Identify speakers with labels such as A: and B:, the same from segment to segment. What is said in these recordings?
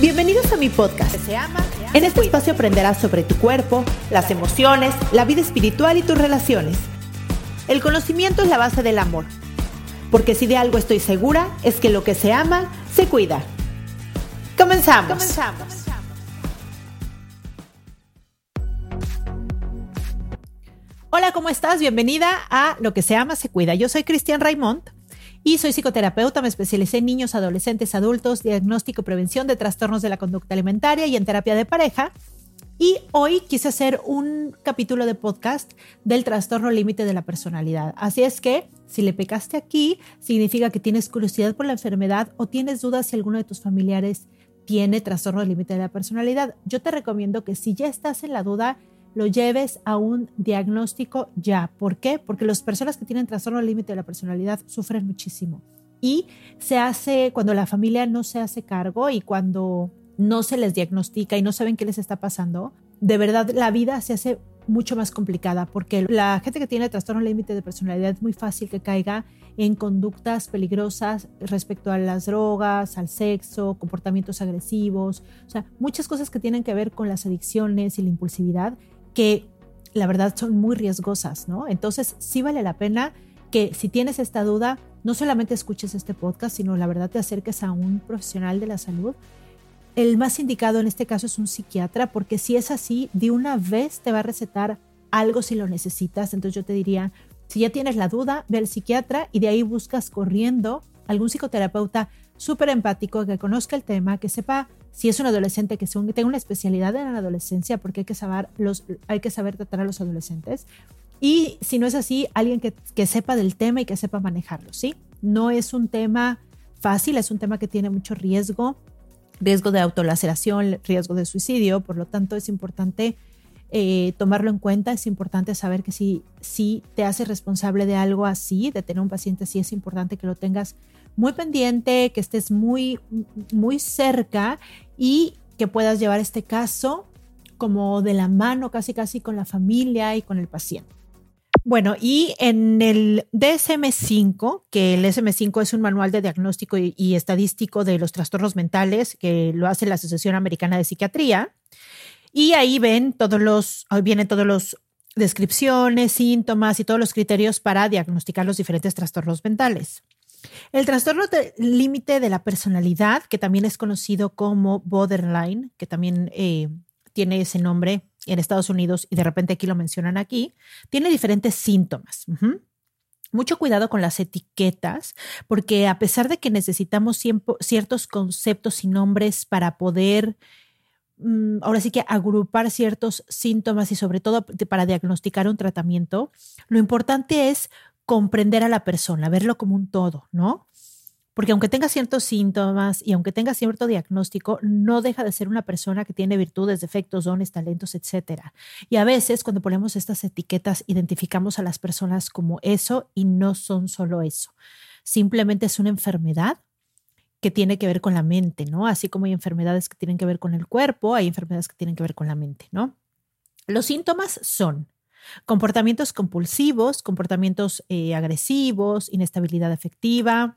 A: Bienvenidos a mi podcast. Se ama, en este espacio aprenderás sobre tu cuerpo, las emociones, la vida espiritual y tus relaciones. El conocimiento es la base del amor. Porque si de algo estoy segura, es que lo que se ama, se cuida. Comenzamos. Comenzamos. Hola, ¿cómo estás? Bienvenida a Lo que se ama, se cuida. Yo soy Cristian Raimond y soy psicoterapeuta. Me especialicé en niños, adolescentes, adultos, diagnóstico y prevención de trastornos de la conducta alimentaria y en terapia de pareja. Y hoy quise hacer un capítulo de podcast del trastorno límite de la personalidad. Así es que si le pecaste aquí, significa que tienes curiosidad por la enfermedad o tienes dudas si alguno de tus familiares tiene trastorno límite de la personalidad. Yo te recomiendo que si ya estás en la duda, lo lleves a un diagnóstico ya. ¿Por qué? Porque las personas que tienen trastorno límite de la personalidad sufren muchísimo. Y se hace cuando la familia no se hace cargo y cuando no se les diagnostica y no saben qué les está pasando, de verdad la vida se hace mucho más complicada porque la gente que tiene trastorno límite de personalidad es muy fácil que caiga en conductas peligrosas respecto a las drogas, al sexo, comportamientos agresivos, o sea, muchas cosas que tienen que ver con las adicciones y la impulsividad que la verdad son muy riesgosas, ¿no? Entonces sí vale la pena que si tienes esta duda, no solamente escuches este podcast, sino la verdad te acerques a un profesional de la salud. El más indicado en este caso es un psiquiatra, porque si es así, de una vez te va a recetar algo si lo necesitas. Entonces yo te diría, si ya tienes la duda, ve al psiquiatra y de ahí buscas corriendo algún psicoterapeuta súper empático que conozca el tema, que sepa si es un adolescente que tenga una especialidad en la adolescencia, porque hay que saber, los, hay que saber tratar a los adolescentes. Y si no es así, alguien que, que sepa del tema y que sepa manejarlo, ¿sí? No es un tema fácil, es un tema que tiene mucho riesgo, riesgo de autolaceración, riesgo de suicidio, por lo tanto es importante eh, tomarlo en cuenta, es importante saber que si, si te haces responsable de algo así, de tener un paciente así, es importante que lo tengas muy pendiente, que estés muy, muy cerca y que puedas llevar este caso como de la mano casi casi con la familia y con el paciente. Bueno, y en el DSM5, que el DSM5 es un manual de diagnóstico y, estadístico de los trastornos mentales que lo hace la Asociación Americana de Psiquiatría, y ahí ven todos los, vienen todos los descripciones, síntomas y todos los criterios para diagnosticar los diferentes trastornos mentales. El trastorno límite de la personalidad, que también es conocido como borderline, que también eh, tiene ese nombre en Estados Unidos y de repente aquí lo mencionan aquí, tiene diferentes síntomas. Mucho cuidado con las etiquetas, porque a pesar de que necesitamos ciertos conceptos y nombres para poder, mm, ahora sí que agrupar ciertos síntomas y sobre todo para diagnosticar un tratamiento, lo importante es comprender a la persona, verlo como un todo, ¿no? Porque aunque tenga ciertos síntomas y aunque tenga cierto diagnóstico, no deja de ser una persona que tiene virtudes, defectos, dones, talentos, etc. Y a veces cuando ponemos estas etiquetas identificamos a las personas como eso y no son solo eso. Simplemente es una enfermedad que tiene que ver con la mente, ¿no? Así como hay enfermedades que tienen que ver con el cuerpo, hay enfermedades que tienen que ver con la mente, ¿no? Los síntomas son Comportamientos compulsivos, comportamientos eh, agresivos, inestabilidad afectiva,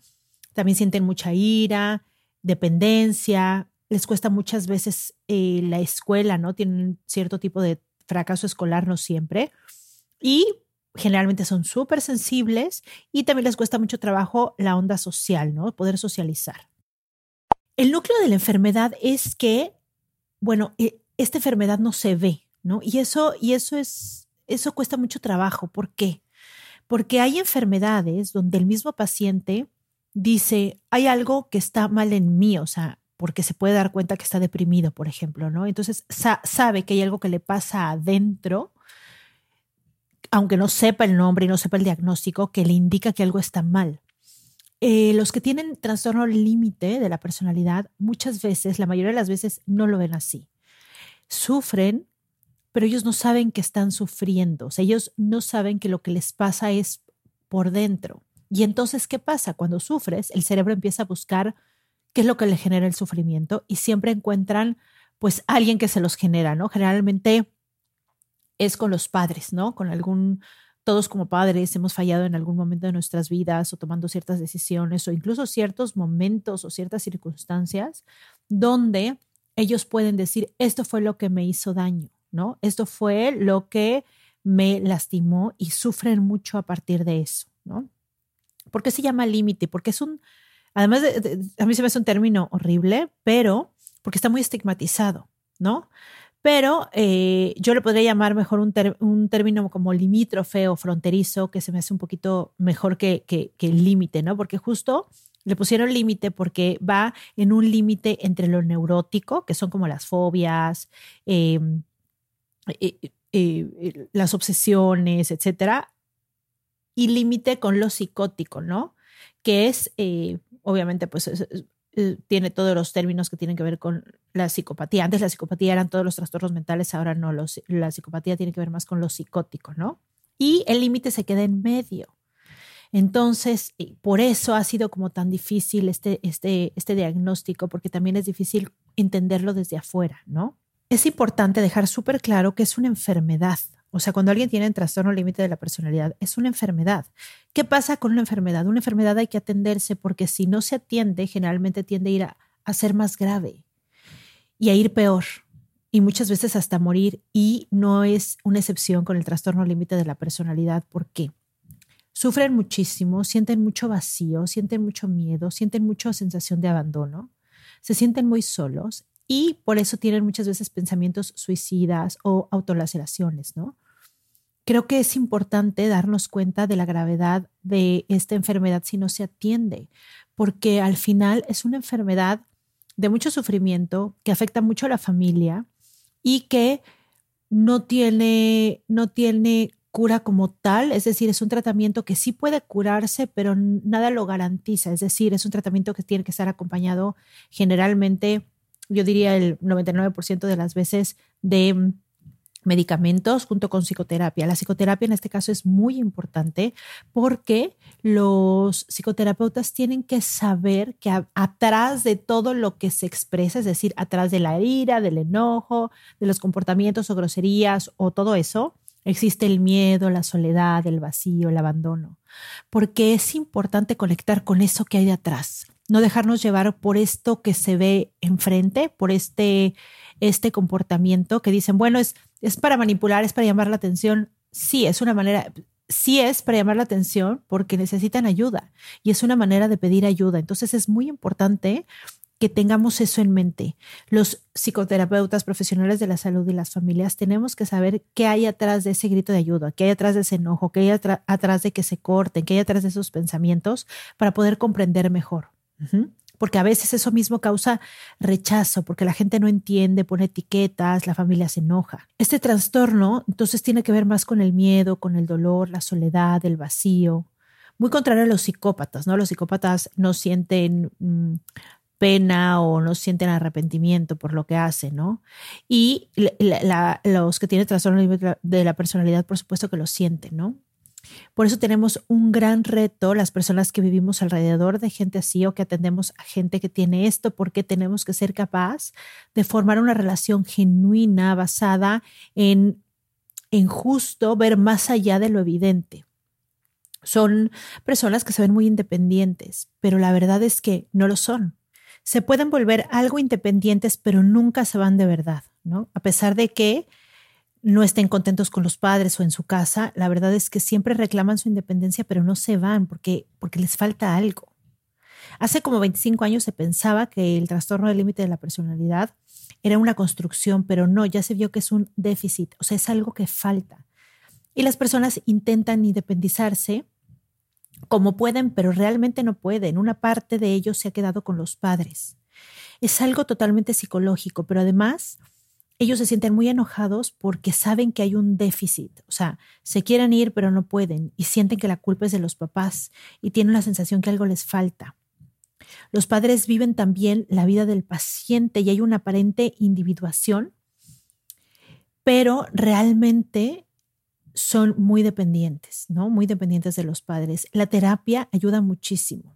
A: también sienten mucha ira, dependencia, les cuesta muchas veces eh, la escuela, ¿no? Tienen cierto tipo de fracaso escolar, no siempre. Y generalmente son súper sensibles y también les cuesta mucho trabajo la onda social, ¿no? Poder socializar. El núcleo de la enfermedad es que, bueno, e, esta enfermedad no se ve, ¿no? Y eso, y eso es eso cuesta mucho trabajo. ¿Por qué? Porque hay enfermedades donde el mismo paciente dice, hay algo que está mal en mí, o sea, porque se puede dar cuenta que está deprimido, por ejemplo, ¿no? Entonces sabe que hay algo que le pasa adentro, aunque no sepa el nombre y no sepa el diagnóstico, que le indica que algo está mal. eh, los que tienen trastorno límite de la personalidad, muchas veces, la mayoría de las veces, no lo ven así. Sufren, pero ellos no saben que están sufriendo. Ellos no saben que lo que les pasa es por dentro. Y entonces, ¿qué pasa? Cuando sufres, el cerebro empieza a buscar qué es lo que le genera el sufrimiento y siempre encuentran, pues, alguien que se los genera, ¿no? Generalmente es con los padres, ¿no? Con algún todos como padres hemos fallado en algún momento de nuestras vidas o tomando ciertas decisiones o incluso ciertos momentos o ciertas circunstancias donde ellos pueden decir, esto fue lo que me hizo daño, ¿no? Esto fue lo que me lastimó y sufren mucho a partir de eso, ¿no? ¿Por qué se llama límite? Porque es un, además de, a mí se me hace un término horrible, pero porque está muy estigmatizado, ¿no? pero eh, yo le podría llamar mejor un, término como limítrofe o fronterizo, que se me hace un poquito mejor que, que, límite, ¿no? Porque justo le pusieron límite porque va en un límite entre lo neurótico, que son como las fobias, em, eh, eh, las obsesiones, etcétera, y límite con lo psicótico, ¿no? Que es, obviamente, pues eh, tiene todos los términos que tienen que ver con la psicopatía. Antes la psicopatía eran todos los trastornos mentales, ahora no, la psicopatía tiene que ver más con lo psicótico, ¿no? Y el límite se queda en medio. Entonces, por eso ha sido como tan difícil este, este, este diagnóstico, porque también es difícil entenderlo desde afuera, ¿no? Es importante dejar súper claro que es una enfermedad, o sea, cuando alguien tiene un trastorno límite de la personalidad, es una enfermedad. ¿Qué pasa con una enfermedad? Una enfermedad hay que atenderse porque si no se atiende, generalmente tiende a ir a, ser más grave y a ir peor y muchas veces hasta morir. Y no es una excepción con el trastorno límite de la personalidad. ¿Por qué? Sufren muchísimo, sienten mucho vacío, sienten mucho miedo, sienten mucha sensación de abandono, se sienten muy solos y por eso tienen muchas veces pensamientos suicidas o autolaceraciones, ¿no? Creo que es importante darnos cuenta de la gravedad de esta enfermedad si no se atiende, porque al final es una enfermedad de mucho sufrimiento que afecta mucho a la familia y que no tiene, no tiene cura como tal, es decir, es un tratamiento que sí puede curarse, pero nada lo garantiza, es decir, es un tratamiento que tiene que estar acompañado generalmente yo diría el 99% de las veces de mm, medicamentos junto con psicoterapia. La psicoterapia en este caso es muy importante porque los psicoterapeutas tienen que saber que atrás de todo lo que se expresa, es decir, atrás de la ira, del enojo, de los comportamientos o groserías o todo eso, existe el miedo, la soledad, el vacío, el abandono. Porque es importante conectar con eso que hay de atrás no dejarnos llevar por esto que se ve enfrente, por este, este comportamiento que dicen, bueno, es, es para manipular, es para llamar la atención. Sí, es una manera, sí es para llamar la atención porque necesitan ayuda y es una manera de pedir ayuda. Entonces es muy importante que tengamos eso en mente. Los psicoterapeutas profesionales de la salud y las familias tenemos que saber qué hay atrás de ese grito de ayuda, qué hay atrás de ese enojo, qué hay atrás de que se corten, qué hay atrás de esos pensamientos para poder comprender mejor. Porque a veces eso mismo causa rechazo, porque la gente no entiende, pone etiquetas, la familia se enoja. Este trastorno entonces tiene que ver más con el miedo, con el dolor, la soledad, el vacío. Muy contrario a los psicópatas, ¿no? Los psicópatas no sienten mm, pena o no sienten arrepentimiento por lo que hacen, ¿no? Y los que tienen trastorno de la personalidad, por supuesto que lo sienten, ¿no? Por eso tenemos un gran reto, las personas que vivimos alrededor de gente así o que atendemos a gente que tiene esto, porque tenemos que ser capaz de formar una relación genuina basada en, en justo ver más allá de lo evidente. Son personas que se ven muy independientes, pero la verdad es que no lo son. Se pueden volver algo independientes, pero nunca se van de verdad, ¿no? A pesar de que no estén contentos con los padres o en su casa, la verdad es que siempre reclaman su independencia, pero no se van porque, porque les falta algo. Hace como 25 años se pensaba que el trastorno del límite de la personalidad era una construcción, pero no, ya se vio que es un déficit, o sea, es algo que falta. Y las personas intentan independizarse como pueden, pero realmente no pueden. Una parte de ellos se ha quedado con los padres. Es algo totalmente psicológico, pero además ellos se sienten muy enojados porque saben que hay un déficit, o sea, se quieren ir pero no pueden y sienten que la culpa es de los papás y tienen la sensación que algo les falta. Los padres viven también la vida del paciente y hay una aparente individuación, pero realmente son muy dependientes, ¿no? Muy dependientes de los padres. La terapia ayuda muchísimo.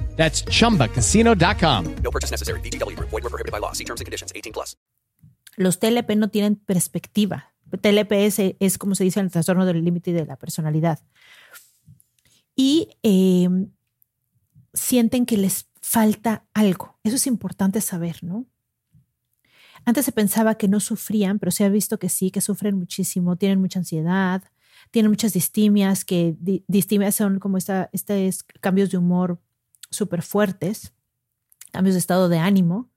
B: That's chumbacasino.com.
C: No purchase necessary. VGW Group. Void were prohibited by law. See terms and conditions. 18 plus.
A: Los TLP no tienen perspectiva. TLP es, es como se dice en el trastorno del límite de la personalidad. Y eh, sienten que les falta algo. Eso es importante saber, ¿no? Antes se pensaba que no sufrían, pero se ha visto que sí, que sufren muchísimo, tienen mucha ansiedad, tienen muchas distimias, que di- distimias son como esta, estos cambios de humor súper fuertes, cambios de estado de ánimo.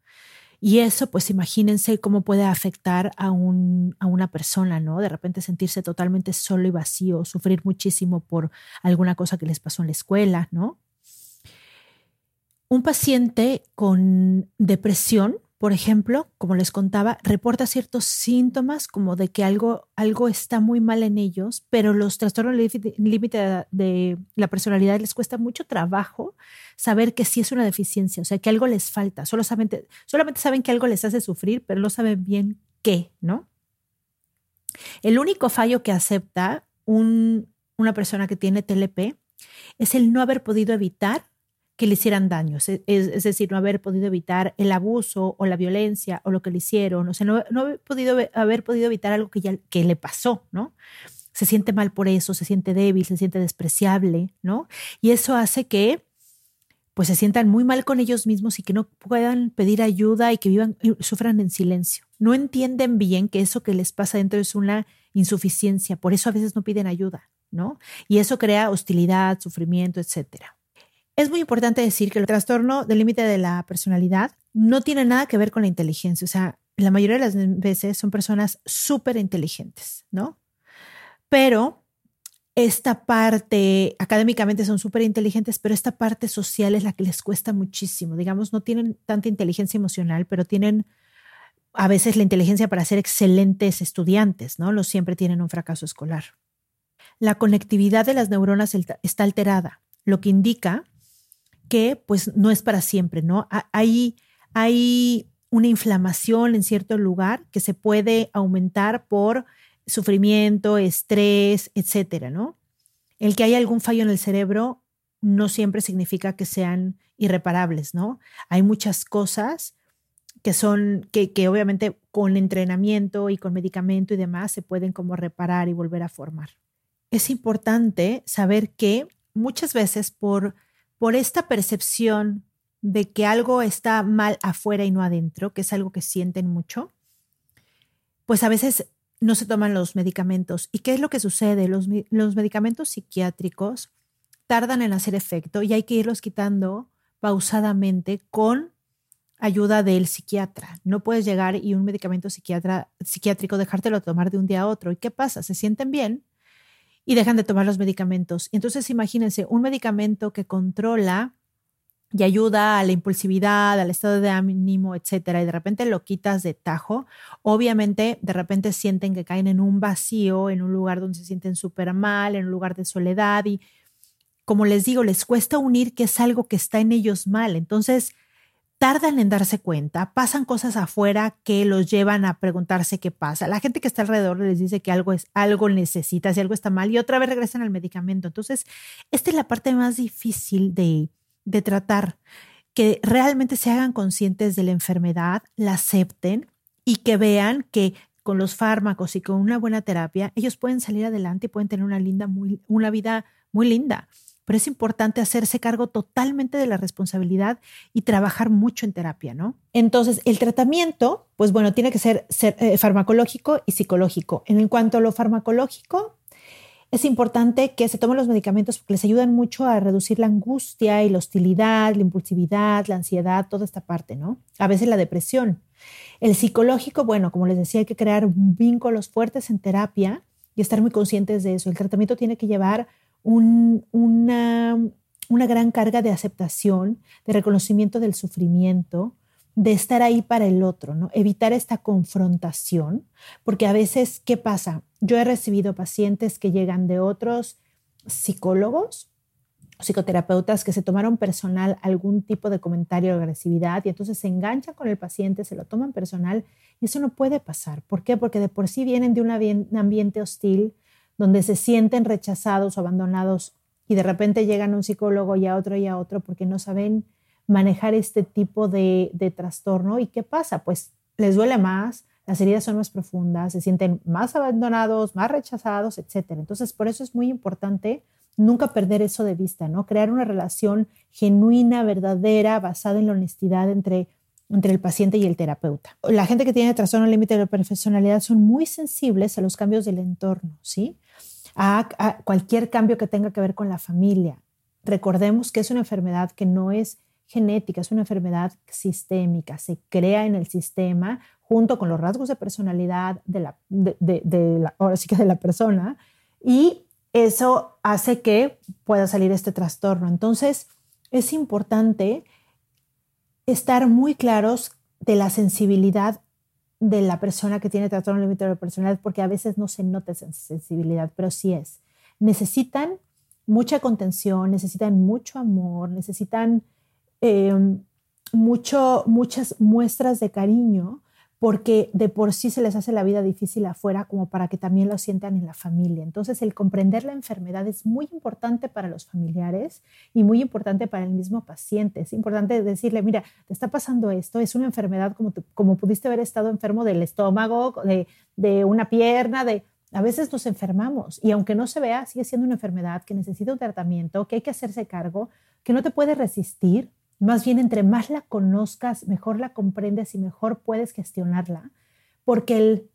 A: Y eso, pues imagínense cómo puede afectar a, un, a una persona, ¿no? De repente sentirse totalmente solo y vacío, sufrir muchísimo por alguna cosa que les pasó en la escuela, ¿no? Un paciente con depresión, por ejemplo, como les contaba, reporta ciertos síntomas como de que algo, algo está muy mal en ellos, pero los trastornos límite de, la personalidad les cuesta mucho trabajo saber que sí es una deficiencia, o sea, que algo les falta. Saben, solamente saben que algo les hace sufrir, pero no saben bien qué, ¿no? El único fallo que acepta un, una persona que tiene TLP es el no haber podido evitar que le hicieran daños, es, es, decir, no haber podido evitar el abuso o la violencia o lo que le hicieron, o sea, no, no haber, podido, haber podido evitar algo que ya que le pasó, ¿no? Se siente mal por eso, se siente débil, se siente despreciable, ¿no? Y eso hace que pues se sientan muy mal con ellos mismos y que no puedan pedir ayuda y que vivan y sufran en silencio. No entienden bien que eso que les pasa dentro es una insuficiencia, por eso a veces no piden ayuda, ¿no? Y eso crea hostilidad, sufrimiento, etcétera. Es muy importante decir que el trastorno del límite de la personalidad no tiene nada que ver con la inteligencia. O sea, la mayoría de las veces son personas súper inteligentes, ¿no? Pero esta parte, académicamente son súper inteligentes, pero esta parte social es la que les cuesta muchísimo. Digamos, no tienen tanta inteligencia emocional, pero tienen a veces la inteligencia para ser excelentes estudiantes, ¿no? Los siempre tienen un fracaso escolar. La conectividad de las neuronas está alterada, lo que indica que pues no es para siempre, ¿no? Hay, hay una inflamación en cierto lugar que se puede aumentar por sufrimiento, estrés, etcétera, ¿no? El que haya algún fallo en el cerebro no siempre significa que sean irreparables, ¿no? Hay muchas cosas que son, que, que obviamente con entrenamiento y con medicamento y demás se pueden como reparar y volver a formar. Es importante saber que muchas veces por por esta percepción de que algo está mal afuera y no adentro, que es algo que sienten mucho, pues a veces no se toman los medicamentos. ¿Y qué es lo que sucede? Los, medicamentos psiquiátricos tardan en hacer efecto y hay que irlos quitando pausadamente con ayuda del psiquiatra. No puedes llegar y un medicamento psiquiatra, psiquiátrico dejártelo tomar de un día a otro. ¿Y qué pasa? Se sienten bien, y dejan de tomar los medicamentos. Entonces, imagínense, un medicamento que controla y ayuda a la impulsividad, al estado de ánimo, etcétera, y de repente lo quitas de tajo, obviamente de repente sienten que caen en un vacío, en un lugar donde se sienten súper mal, en un lugar de soledad y como les digo, les cuesta unir que es algo que está en ellos mal. Entonces, tardan en darse cuenta, pasan cosas afuera que los llevan a preguntarse qué pasa. La gente que está alrededor les dice que algo es algo necesita, si algo está mal y otra vez regresan al medicamento. Entonces, esta es la parte más difícil de, de tratar, que realmente se hagan conscientes de la enfermedad, la acepten y que vean que con los fármacos y con una buena terapia, ellos pueden salir adelante y pueden tener una linda, muy, una vida muy linda pero es importante hacerse cargo totalmente de la responsabilidad y trabajar mucho en terapia, ¿no? Entonces, el tratamiento, pues bueno, tiene que ser, eh, farmacológico y psicológico. En cuanto a lo farmacológico, es importante que se tomen los medicamentos porque les ayudan mucho a reducir la angustia y la hostilidad, la impulsividad, la ansiedad, toda esta parte, ¿no? A veces la depresión. El psicológico, bueno, como les decía, hay que crear vínculos fuertes en terapia y estar muy conscientes de eso. El tratamiento tiene que llevar una, gran carga de aceptación, de reconocimiento del sufrimiento, de estar ahí para el otro, ¿no? Evitar esta confrontación, porque a veces, ¿qué pasa? Yo he recibido pacientes que llegan de otros psicólogos, psicoterapeutas que se tomaron personal algún tipo de comentario de agresividad y entonces se enganchan con el paciente, se lo toman personal y eso no puede pasar. ¿Por qué? Porque de por sí vienen de un ambiente hostil donde se sienten rechazados o abandonados y de repente llegan a un psicólogo y a otro y a otro porque no saben manejar este tipo de, trastorno. ¿Y qué pasa? Pues les duele más, las heridas son más profundas, se sienten más abandonados, más rechazados, etc. Entonces, por eso es muy importante nunca perder eso de vista, ¿no? Crear una relación genuina, verdadera, basada en la honestidad entre, entre el paciente y el terapeuta. La gente que tiene trastorno límite de la personalidad son muy sensibles a los cambios del entorno, ¿sí? A cualquier cambio que tenga que ver con la familia. Recordemos que es una enfermedad que no es genética, es una enfermedad sistémica, se crea en el sistema junto con los rasgos de personalidad de la, de, la, ahora sí que de la persona y eso hace que pueda salir este trastorno. Entonces, es importante estar muy claros de la sensibilidad de la persona que tiene trastorno límite de personalidad, porque a veces no se nota esa sensibilidad, pero sí es. Necesitan mucha contención, necesitan mucho amor, necesitan Em, mucho, muchas muestras de cariño porque de por sí se les hace la vida difícil afuera como para que también lo sientan en la familia. Entonces el comprender la enfermedad es muy importante para los familiares y muy importante para el mismo paciente. Es importante decirle, mira, te está pasando esto, es una enfermedad como, como pudiste haber estado enfermo del estómago, de, de una pierna, de... A veces nos enfermamos y aunque no se vea, sigue siendo una enfermedad que necesita un tratamiento, que hay que hacerse cargo, que no te puede resistir, más bien, entre más la conozcas, mejor la comprendes y mejor puedes gestionarla, porque el,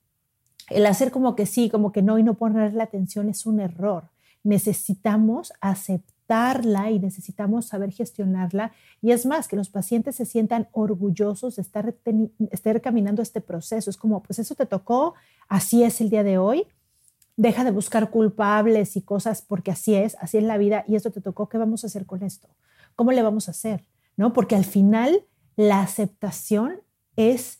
A: el hacer como que sí, como que no y no ponerle atención es un error. Necesitamos aceptarla y necesitamos saber gestionarla. Y es más, que los pacientes se sientan orgullosos de estar, estar caminando este proceso. Es como, pues eso te tocó, así es el día de hoy. Deja de buscar culpables y cosas porque así es, así es la vida y esto te tocó. ¿Qué vamos a hacer con esto? ¿Cómo le vamos a hacer? ¿No? Porque al final la aceptación es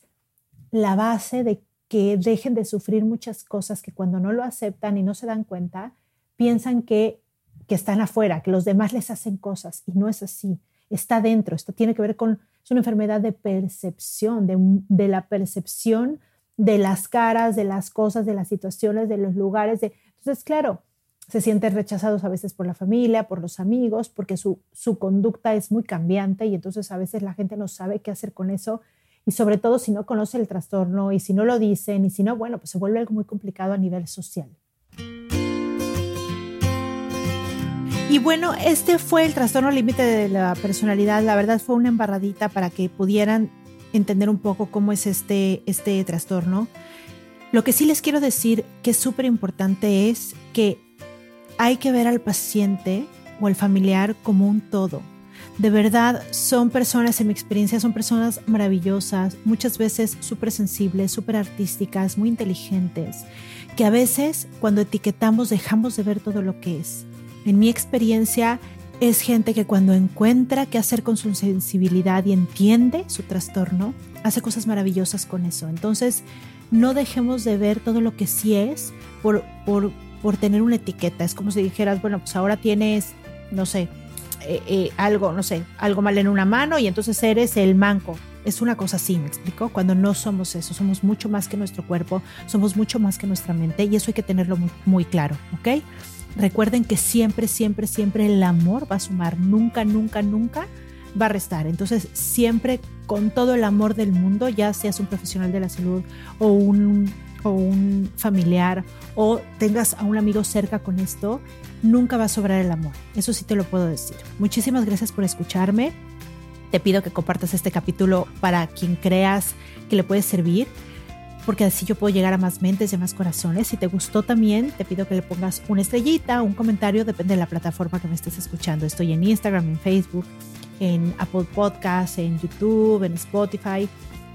A: la base de que dejen de sufrir muchas cosas que cuando no lo aceptan y no se dan cuenta, piensan que, que están afuera, que los demás les hacen cosas y no es así. Está dentro, esto tiene que ver con, es una enfermedad de percepción, de, de la percepción de las caras, de las cosas, de las situaciones, de los lugares. De, entonces, claro, se sienten rechazados a veces por la familia, por los amigos, porque su, su conducta es muy cambiante y entonces a veces la gente no sabe qué hacer con eso y sobre todo si no conoce el trastorno y si no lo dicen y si no, bueno, pues se vuelve algo muy complicado a nivel social. Y bueno, este fue el trastorno límite de la personalidad. La verdad fue una embarradita para que pudieran entender un poco cómo es este, este trastorno. Lo que sí les quiero decir que es súper importante es que hay que ver al paciente o al familiar como un todo. De verdad, son personas, en mi experiencia, son personas maravillosas, muchas veces súper sensibles, súper artísticas, muy inteligentes, que a veces cuando etiquetamos dejamos de ver todo lo que es. En mi experiencia, es gente que cuando encuentra qué hacer con su sensibilidad y entiende su trastorno, hace cosas maravillosas con eso. Entonces, no dejemos de ver todo lo que sí es por, por por tener una etiqueta. Es como si dijeras, bueno, pues ahora tienes, no sé, eh, eh, algo, no sé, algo mal en una mano y entonces eres el manco. Es una cosa así, ¿me explico? Cuando no somos eso, somos mucho más que nuestro cuerpo, somos mucho más que nuestra mente y eso hay que tenerlo muy, muy claro, ¿ok? Recuerden que siempre, siempre, siempre el amor va a sumar, nunca, nunca, nunca va a restar. Entonces, siempre con todo el amor del mundo, ya seas un profesional de la salud o un o un familiar o tengas a un amigo cerca con esto, nunca va a sobrar el amor. Eso sí te lo puedo decir. Muchísimas gracias por escucharme. Te pido que compartas este capítulo para quien creas que le puede servir. porque así yo puedo llegar a más mentes y a más corazones. Si te gustó también, te pido que le pongas una estrellita, un comentario, depende de la plataforma que me estés escuchando. Estoy en Instagram, en Facebook, en Apple Podcasts, en YouTube, en Spotify,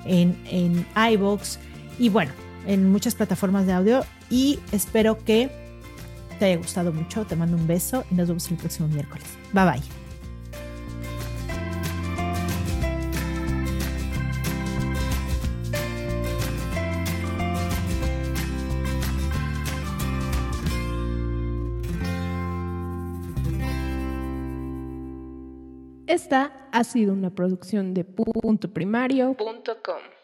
A: en, en iVoox y bueno, en muchas plataformas de audio. Y espero que te haya gustado mucho. Te mando un beso y nos vemos el próximo miércoles. Bye bye.
D: Esta ha sido una producción de puntoprimario.com.